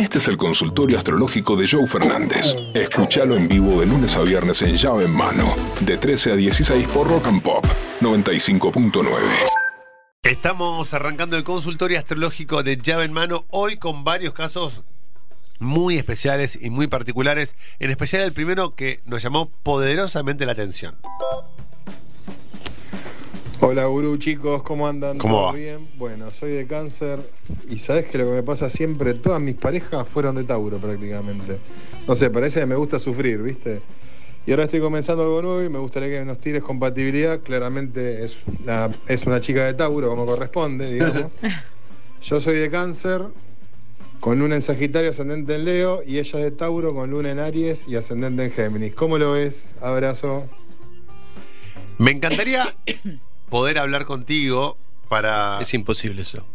Este es el consultorio astrológico de Joe Fernández. Escúchalo en vivo de lunes a viernes en llave en mano, de 13 a 16 por Rock and Pop 95.9. Estamos arrancando el consultorio astrológico de llave en mano, hoy con varios casos muy especiales y muy particulares, en especial el primero que nos llamó poderosamente la atención. Hola Gurú, chicos, ¿cómo andan? ¿Cómo ¿Todo va? bien? Bueno, soy de cáncer y sabes que lo que me pasa siempre, todas mis parejas fueron de Tauro prácticamente. No sé, parece que me gusta sufrir, ¿viste? Y ahora estoy comenzando algo nuevo y me gustaría que nos tires compatibilidad. Claramente es una, es una chica de Tauro, como corresponde, digamos. Yo soy de cáncer, con luna en Sagitario, ascendente en Leo, y ella es de Tauro, con luna en Aries y ascendente en Géminis. ¿Cómo lo ves? Abrazo. Me encantaría poder hablar contigo para... Es imposible eso.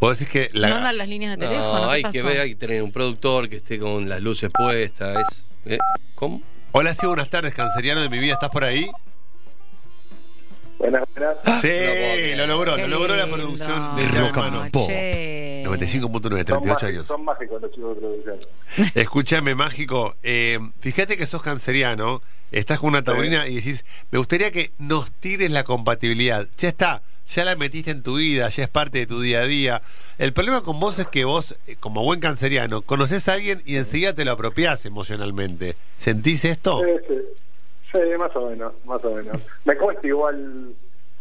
Vos decís que la... No andan las líneas de teléfono. No, ¿qué hay pasó? que ver, hay que tener un productor que esté con las luces puestas. Es, ¿eh? ¿Cómo? Hola, sí, buenas tardes, canceriano de mi vida, ¿estás por ahí? Buenas, buenas. Sí, lo logró, Qué lo logró la producción de Llave en Mano. Che. 95.9, Son 38 mágicos, años. son mágicos los chicos de producción. Escúchame, mágico. eh, fíjate que sos canceriano, estás con una taurina y decís, me gustaría que nos tires la compatibilidad. Ya está, ya la metiste en tu vida, ya es parte de tu día a día. El problema con vos es que vos, eh, como buen canceriano, conoces a alguien y enseguida te lo apropiás emocionalmente. ¿Sentís esto? Sí, sí. Sí, más o menos, más o menos. Me cuesta igual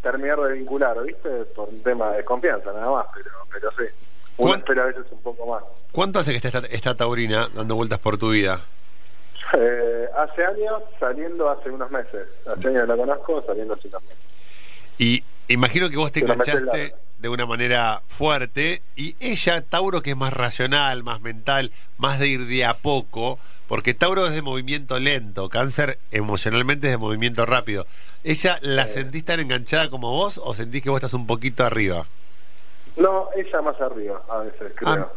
terminar de vincular, ¿viste? Por un tema de confianza, nada más, pero, pero sí. Uno ¿Cuán- espera a veces un poco más. ¿Cuánto hace que está esta, taurina dando vueltas por tu vida? Eh, hace años, saliendo hace unos meses. Hace años la conozco, saliendo hace unos meses. Y imagino que vos te enganchaste de una manera fuerte y ella, Tauro, que es más racional, más mental, más de ir de a poco, porque Tauro es de movimiento lento, Cáncer emocionalmente es de movimiento rápido. ¿Ella la sentís tan enganchada como vos o sentís que vos estás un poquito arriba? No, ella más arriba, a veces, creo. Ah,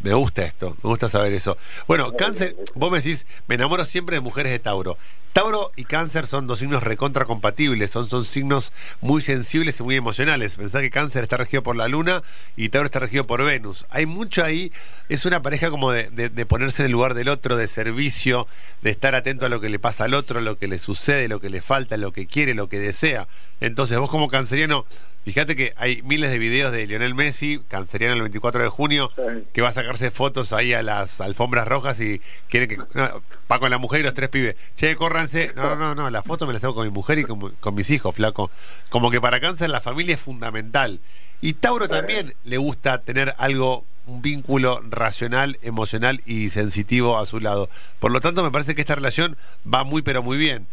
me gusta esto, me gusta saber eso. Bueno, Cáncer, vos me decís, me enamoro siempre de mujeres de Tauro. Tauro y Cáncer son dos signos recontra compatibles, son, son signos muy sensibles y muy emocionales. Pensá que Cáncer está regido por la Luna y Tauro está regido por Venus. Hay mucho ahí, es una pareja como de, de- de ponerse en el lugar del otro, de servicio, de estar atento a lo que le pasa al otro, lo que le sucede, lo que le falta, lo que quiere, lo que desea. Entonces, vos como canceriano, fíjate que hay miles de videos de Lionel Messi, canceriano el 24 de junio, Sí. que va a sacarse fotos ahí a las alfombras rojas y quiere que no, va con la mujer y los tres pibes. Che, córranse. No, no, no, no, la foto me la hago con mi mujer y con, con mis hijos, flaco. Como que para cáncer la familia es fundamental. Y Tauro también le gusta tener algo, un vínculo racional, emocional y sensitivo a su lado. Por lo tanto, me parece que esta relación va muy, pero muy bien.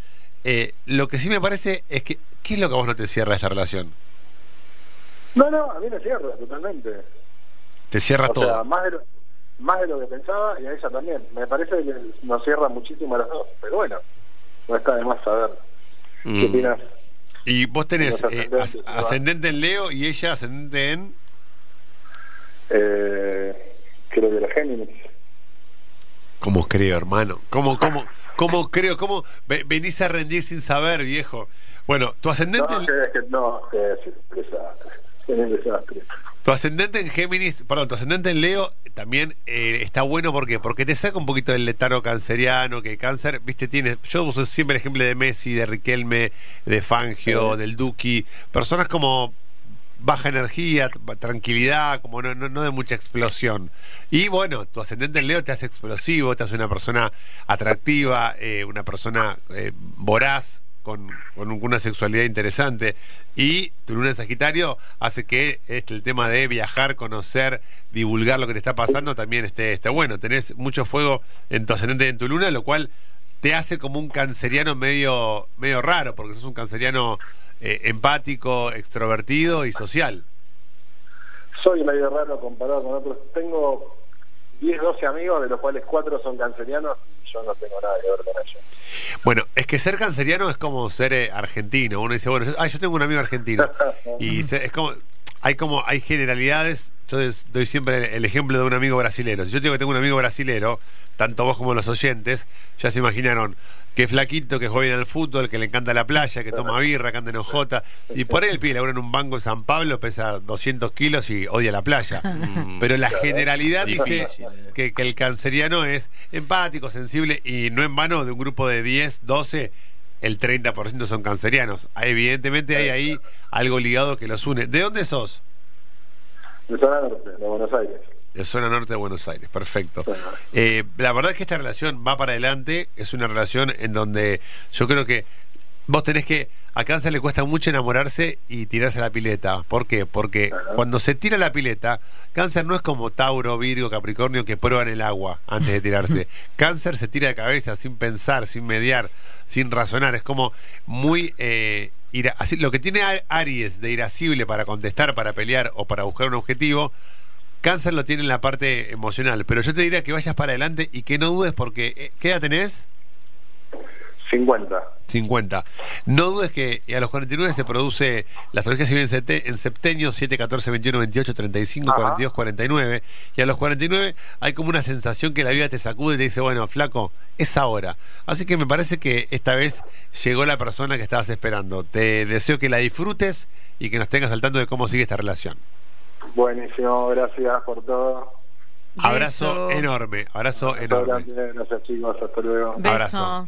Eh, lo que sí me parece es que, ¿qué es lo que a vos no te cierra esta relación? No, no, a mí me cierra totalmente. Te cierra o todo. sea, más de, lo, más de lo que pensaba y a ella también. Me parece que nos cierra muchísimo a las dos. Pero bueno, no está de más saber. ¿Qué Mm. opinas? Y vos tenés eh, ascendente en Leo y ella ascendente en... Eh, creo que la Géminis. ¿Cómo creo, hermano? ¿Cómo, cómo, cómo creo? ¿Cómo ve- venís a rendir sin saber, viejo? Bueno, tu ascendente, No, que, que no, que es. Desastre. tu ascendente en Géminis, perdón, tu ascendente en Leo también eh, está bueno ¿por qué? porque te saca un poquito del letargo canceriano, que cáncer, viste, tienes, yo uso siempre el ejemplo de Messi, de Riquelme, de Fangio, Sí. del Duki, personas como baja energía, tranquilidad, como no, no, no de mucha explosión. Y bueno, tu ascendente en Leo te hace explosivo, te hace una persona atractiva, eh, una persona eh, voraz, con, con una sexualidad interesante. Y tu luna en Sagitario hace que este, el tema de viajar, conocer, divulgar lo que te está pasando también esté, bueno. Tenés mucho fuego en tu ascendente y en tu luna, lo cual te hace como un canceriano medio, medio raro, porque sos un canceriano eh, empático, extrovertido y social. Soy medio raro comparado con otros. Tengo 10, 12 amigos, de los cuales 4 son cancerianos yo no tengo nada que ver con ellos. Bueno, es que ser canceriano es como ser eh, argentino. Uno dice, bueno, yo, ah, yo tengo un amigo argentino. Y se- es como. Hay como, hay generalidades. Yo des- doy siempre el ejemplo de un amigo brasilero. Si yo digo que tengo un amigo brasilero, tanto vos como los oyentes, ya se imaginaron que flaquito, que juega bien al fútbol, que le encanta la playa, que toma birra, que anda en ojota. Y por ahí el pibe labura en un banco en San Pablo, pesa 200 kilos y odia la playa. Pero la generalidad dice Difícil, eh. que, que el canceriano es empático, sensible y no en vano de un grupo de 10, 12, el 30% son cancerianos. Evidentemente hay ahí algo ligado que los une. ¿De dónde sos? De zona norte, de Buenos Aires. De zona norte de Buenos Aires, perfecto. Eh, la verdad es que esta relación va para adelante, es una relación en donde yo creo que vos tenés que, a Cáncer le cuesta mucho enamorarse y tirarse a la pileta. ¿Por qué? Porque cuando se tira a la pileta, Cáncer no es como Tauro, Virgo, Capricornio que prueban el agua antes de tirarse. Cáncer se tira de cabeza sin pensar, sin mediar, sin razonar. Es como muy... eh, ira- así, lo que tiene Aries de irascible para contestar, para pelear o para buscar un objetivo, Cáncer lo tiene en la parte emocional, pero yo te diría que vayas para adelante y que no dudes porque eh, ¿qué edad tenés? 50. 50. No dudes que a los 49 se produce la astrología civil en, septenio 7, 14, 21, 28, 35, Ajá. 42, 49. Y a los 49 hay como una sensación que la vida te sacude y te dice, bueno, flaco, es ahora. Así que me parece que esta vez llegó la persona que estabas esperando. Te deseo que la disfrutes y que nos tengas al tanto de cómo sigue esta relación. Buenísimo, gracias por todo. Abrazo Beso. enorme, abrazo enorme. grande, Gracias chicos, hasta luego. Beso. Abrazo.